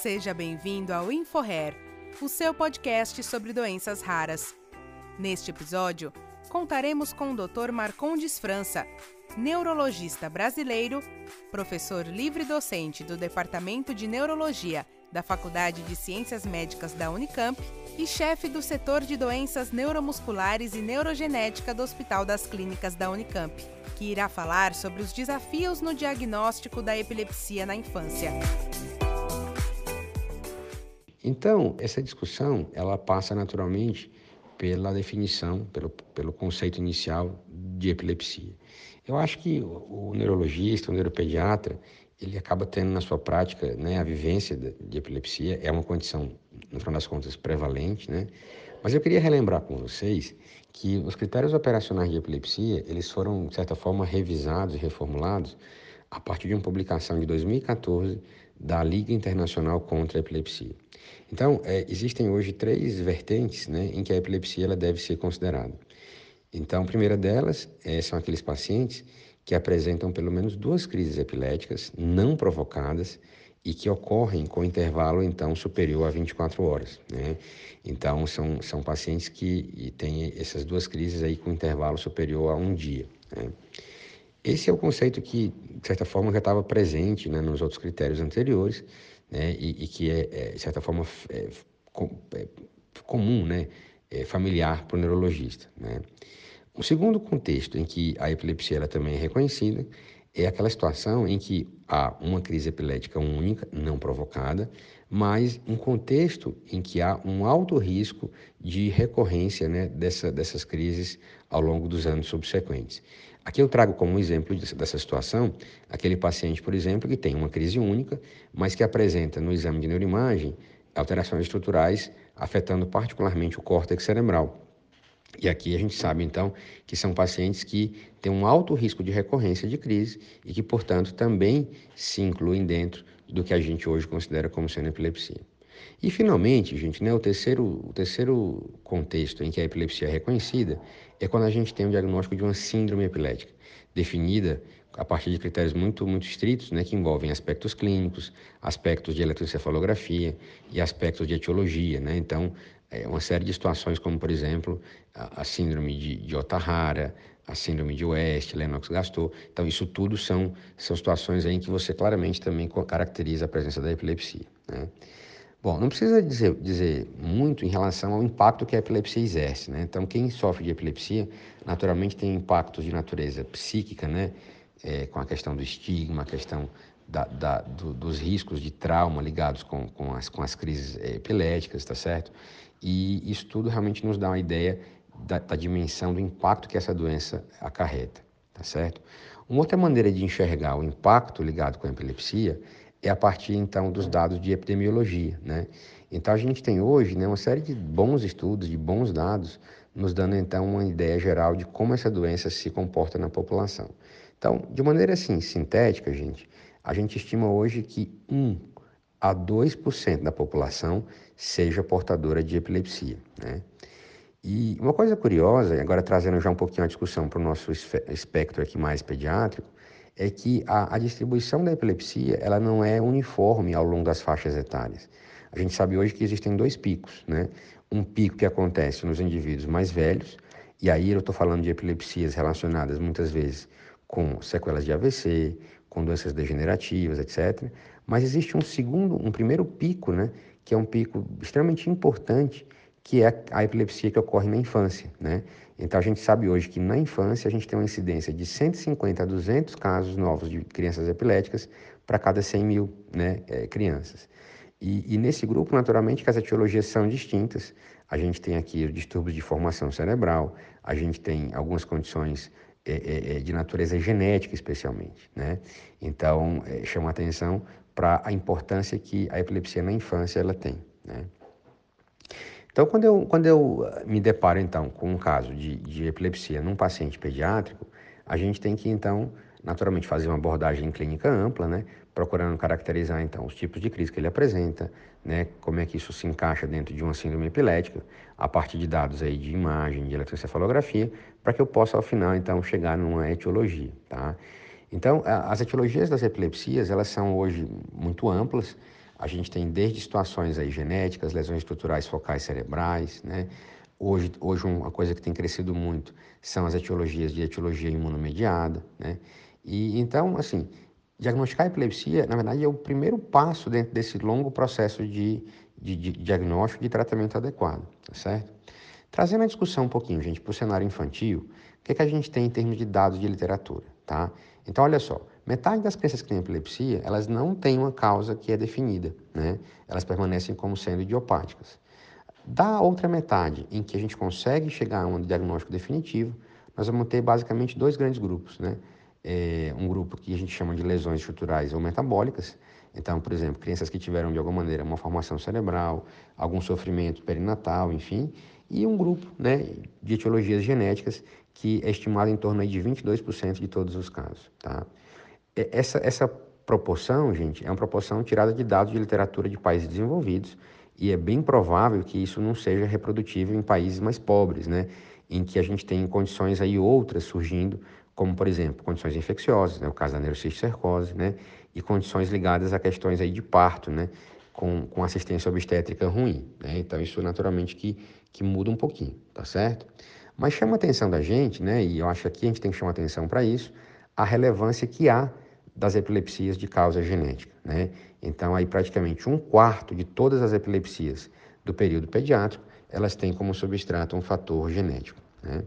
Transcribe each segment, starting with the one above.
Seja bem-vindo ao InfoHair, o seu podcast sobre doenças raras. Neste episódio, contaremos com o Dr. Marcondes França, neurologista brasileiro, professor livre-docente do Departamento de Neurologia da Faculdade de Ciências Médicas da Unicamp e chefe do setor de doenças neuromusculares e neurogenética do Hospital das Clínicas da Unicamp, que irá falar sobre os desafios no diagnóstico da epilepsia na infância. Então, essa discussão, ela passa naturalmente pela definição, pelo, pelo conceito inicial de epilepsia. Eu acho que o, o neurologista, o neuropediatra, ele acaba tendo na sua prática né, a vivência de, de, epilepsia, é uma condição, no final das contas, prevalente, né? Mas eu queria relembrar com vocês que os critérios operacionais de epilepsia, eles foram, de certa forma, revisados e reformulados a partir de uma publicação de 2014 da Liga Internacional contra a Epilepsia. Então, é, existem hoje três vertentes né, em que a epilepsia ela deve ser considerada. Então, a primeira delas é, são aqueles pacientes que apresentam pelo menos duas crises epiléticas não provocadas e que ocorrem com intervalo então superior a 24 horas. Né? Então são, são pacientes que têm essas duas crises aí com intervalo superior a um dia. Né? Esse é o conceito que, de certa forma, já estava presente né, nos outros critérios anteriores né, e, e que é, é, de certa forma, é, é comum, né, é familiar para o neurologista. Né? O segundo contexto em que a epilepsia ela também é reconhecida é aquela situação em que há uma crise epilética única, não provocada, mas um contexto em que há um alto risco de recorrência né, dessa, dessas crises ao longo dos anos subsequentes. Aqui eu trago como exemplo dessa situação aquele paciente, por exemplo, que tem uma crise única, mas que apresenta no exame de neuroimagem alterações estruturais afetando particularmente o córtex cerebral. E aqui a gente sabe, então, que são pacientes que têm um alto risco de recorrência de crise e que, portanto, também se incluem dentro do que a gente hoje considera como sendo epilepsia. E, finalmente, gente, né, o, terceiro, o terceiro contexto em que a epilepsia é reconhecida é quando a gente tem o diagnóstico de uma síndrome epilética, definida a partir de critérios muito, muito estritos, né, que envolvem aspectos clínicos, aspectos de eletroencefalografia e aspectos de etiologia. Né? Então, é uma série de situações, como, por exemplo, a, a síndrome de, de Otahara, a síndrome de West, Lennox-Gastaut. Então, isso tudo são, são situações em que você claramente também caracteriza a presença da epilepsia. Né? Bom, não precisa dizer, dizer muito em relação ao impacto que a epilepsia exerce, né? Então, quem sofre de epilepsia, naturalmente tem impactos de natureza psíquica, né? É, com a questão do estigma, a questão da, da, do, dos riscos de trauma ligados com, com, as, com as crises é, epiléticas, tá certo? E isso tudo realmente nos dá uma ideia da, da dimensão do impacto que essa doença acarreta, tá certo? Uma outra maneira de enxergar o impacto ligado com a epilepsia é a partir então dos dados de epidemiologia, né? Então a gente tem hoje né, uma série de bons estudos, de bons dados, nos dando então uma ideia geral de como essa doença se comporta na população. Então, de maneira assim sintética, gente, a gente estima hoje que 1 a 2% da população seja portadora de epilepsia, né? E uma coisa curiosa, e agora trazendo já um pouquinho a discussão para o nosso espectro aqui mais pediátrico, é que a, a, distribuição da epilepsia ela não é uniforme ao longo das faixas etárias. A gente sabe hoje que existem dois picos, né? Um pico que acontece nos indivíduos mais velhos, e aí eu estou falando de epilepsias relacionadas muitas vezes com sequelas de AVC, com doenças degenerativas, etc. Mas existe um segundo, um primeiro pico, né? Que é um pico extremamente importante, que é a epilepsia que ocorre na infância, né? Então a gente sabe hoje que na infância a gente tem uma incidência de 150 a 200 casos novos de crianças epiléticas para cada 100 mil né, é, crianças. E, e, nesse grupo, naturalmente, que as etiologias são distintas. A gente tem aqui distúrbios de formação cerebral, a gente tem algumas condições é, é, é de natureza genética, especialmente. Né? Então, é, chama atenção para a importância que a epilepsia na infância ela tem. Né? Então, quando eu, quando eu ah, me deparo, então, com um caso de, de epilepsia num paciente pediátrico, a gente tem que, então, naturalmente fazer uma abordagem clínica ampla, né? Procurando caracterizar, então, os tipos de crise que ele apresenta, né? Como é que isso se encaixa dentro de uma síndrome epilética, a partir de dados aí de imagem, de eletroencefalografia, para que eu possa, ao final, então, chegar numa etiologia, tá? Então, as etiologias das epilepsias, elas são hoje muito amplas, A gente tem desde situações aí genéticas, lesões estruturais focais cerebrais, né? Hoje, hoje uma coisa que tem crescido muito são as etiologias de etiologia imunomediada, né? E então, assim, diagnosticar a epilepsia, na verdade, é o primeiro passo dentro desse longo processo de, de, de diagnóstico e de tratamento adequado, tá certo? Trazendo a discussão um pouquinho, gente, para o cenário infantil, o que, é que a gente tem em termos de dados de literatura, tá? Então, olha só, metade das crianças que têm epilepsia, elas não têm uma causa que é definida, né? Elas permanecem como sendo idiopáticas. Da outra metade, em que a gente consegue chegar a um diagnóstico definitivo, nós vamos ter basicamente dois grandes grupos, né? É um grupo que a gente chama de lesões estruturais ou metabólicas. Então, por exemplo, crianças que tiveram de alguma maneira uma formação cerebral, algum sofrimento perinatal, enfim, e um grupo né, de etiologias genéticas que é estimado em torno de 22% de todos os casos. Tá? Essa, essa proporção, gente, é uma proporção tirada de dados de literatura de países desenvolvidos e é bem provável que isso não seja reprodutível em países mais pobres, né? em que a gente tem condições aí outras surgindo, como, por exemplo, condições infecciosas, né? o caso da neurocisticercose, né? e condições ligadas a questões aí de parto, né? com, com assistência obstétrica ruim. Né? Então, isso naturalmente que, que muda um pouquinho, tá certo? Mas chama a atenção da gente, né? e eu acho que aqui a gente tem que chamar atenção para isso, a relevância que há das epilepsias de causa genética. Né? Então, aí praticamente um quarto de todas as epilepsias do período pediátrico, elas têm como substrato um fator genético. Né?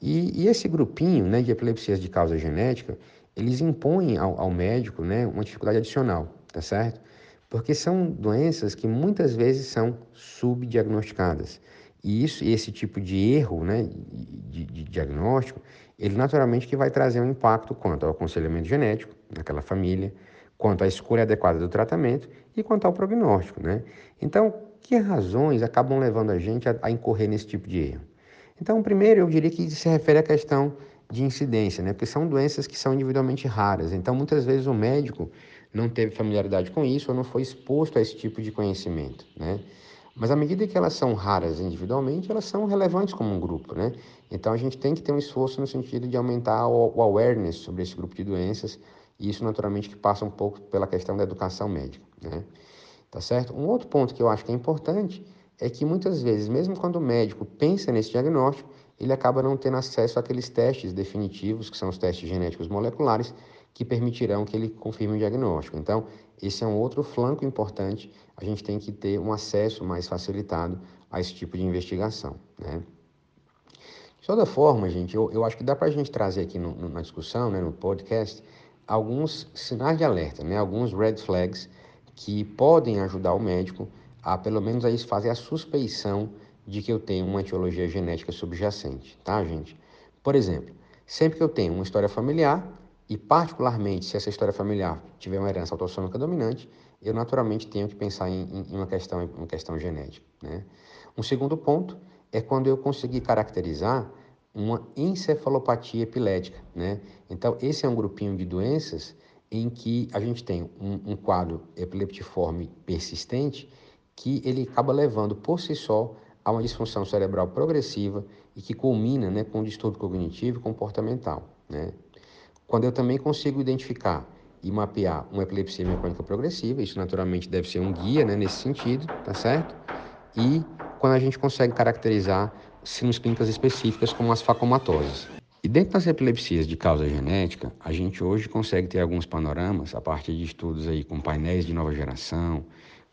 E, e, esse grupinho né, de epilepsias de causa genética, eles impõem ao, ao médico né, uma dificuldade adicional, tá certo? Porque são doenças que muitas vezes são subdiagnosticadas. E isso, esse tipo de erro né, de, de diagnóstico, ele naturalmente que vai trazer um impacto quanto ao aconselhamento genético naquela família, quanto à escolha adequada do tratamento e quanto ao prognóstico, né? Então, que razões acabam levando a gente a, a incorrer nesse tipo de erro? Então, primeiro, eu diria que se refere à questão de incidência, né? Porque são doenças que são individualmente raras. Então, muitas vezes o médico não teve familiaridade com isso ou não foi exposto a esse tipo de conhecimento, né? Mas à medida que elas são raras individualmente, elas são relevantes como um grupo, né? Então a gente tem que ter um esforço no sentido de aumentar o awareness sobre esse grupo de doenças, e isso naturalmente que passa um pouco pela questão da educação médica, né? Tá certo? Um outro ponto que eu acho que é importante é que muitas vezes, mesmo quando o médico pensa nesse diagnóstico, ele acaba não tendo acesso àqueles testes definitivos, que são os testes genéticos moleculares, que permitirão que ele confirme o diagnóstico. Então, esse é um outro flanco importante, a gente tem que ter um acesso mais facilitado a esse tipo de investigação. Né? De toda forma, gente, eu, eu acho que dá para a gente trazer aqui no, no, na discussão, né, no podcast, alguns sinais de alerta, né, alguns red flags que podem ajudar o médico a, pelo menos, a fazer a suspeição de que eu tenho uma etiologia genética subjacente, tá, gente? Por exemplo, sempre que eu tenho uma história familiar, e particularmente se essa história familiar tiver uma herança autossômica dominante, eu naturalmente tenho que pensar em, em uma, questão, uma questão genética. Né? Um segundo ponto é quando eu conseguir caracterizar uma encefalopatia epilética. Né? Então, esse é um grupinho de doenças em que a gente tem um, um quadro epileptiforme persistente que ele acaba levando por si só a uma disfunção cerebral progressiva e que culmina né, com um distúrbio cognitivo e comportamental. Né? Quando eu também consigo identificar e mapear uma epilepsia mecânica progressiva, isso naturalmente deve ser um guia né, nesse sentido, tá certo? E quando a gente consegue caracterizar síndromes clínicas específicas como as facomatoses. E dentro das epilepsias de causa genética, a gente hoje consegue ter alguns panoramas a partir de estudos aí com painéis de nova geração,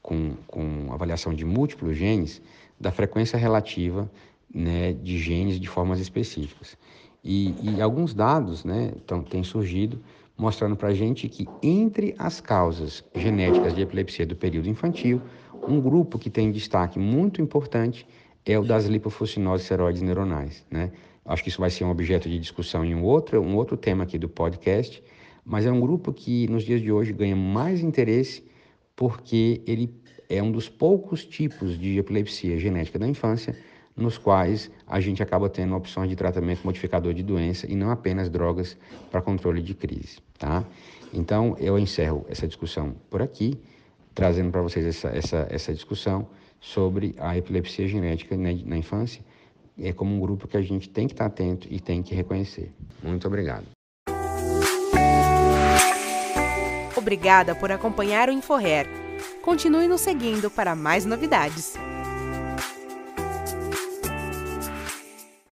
com, com avaliação de múltiplos genes, da frequência relativa né, de genes de formas específicas. E, e alguns dados né, tão, têm surgido mostrando para a gente que entre as causas genéticas de epilepsia do período infantil, um grupo que tem destaque muito importante é o das lipofucinoses seroides neuronais. Né? Acho que isso vai ser um objeto de discussão em um outro, um outro tema aqui do podcast, mas é um grupo que nos dias de hoje ganha mais interesse porque ele é um dos poucos tipos de epilepsia genética da infância nos quais a gente acaba tendo opções de tratamento modificador de doença e não apenas drogas para controle de crise, tá? Então, eu encerro essa discussão por aqui, trazendo para vocês essa, essa, essa discussão sobre a epilepsia genética na, na infância, é como um grupo que a gente tem que estar atento e tem que reconhecer. Muito obrigado. Obrigada por acompanhar o InfoRare Continue nos seguindo para mais novidades.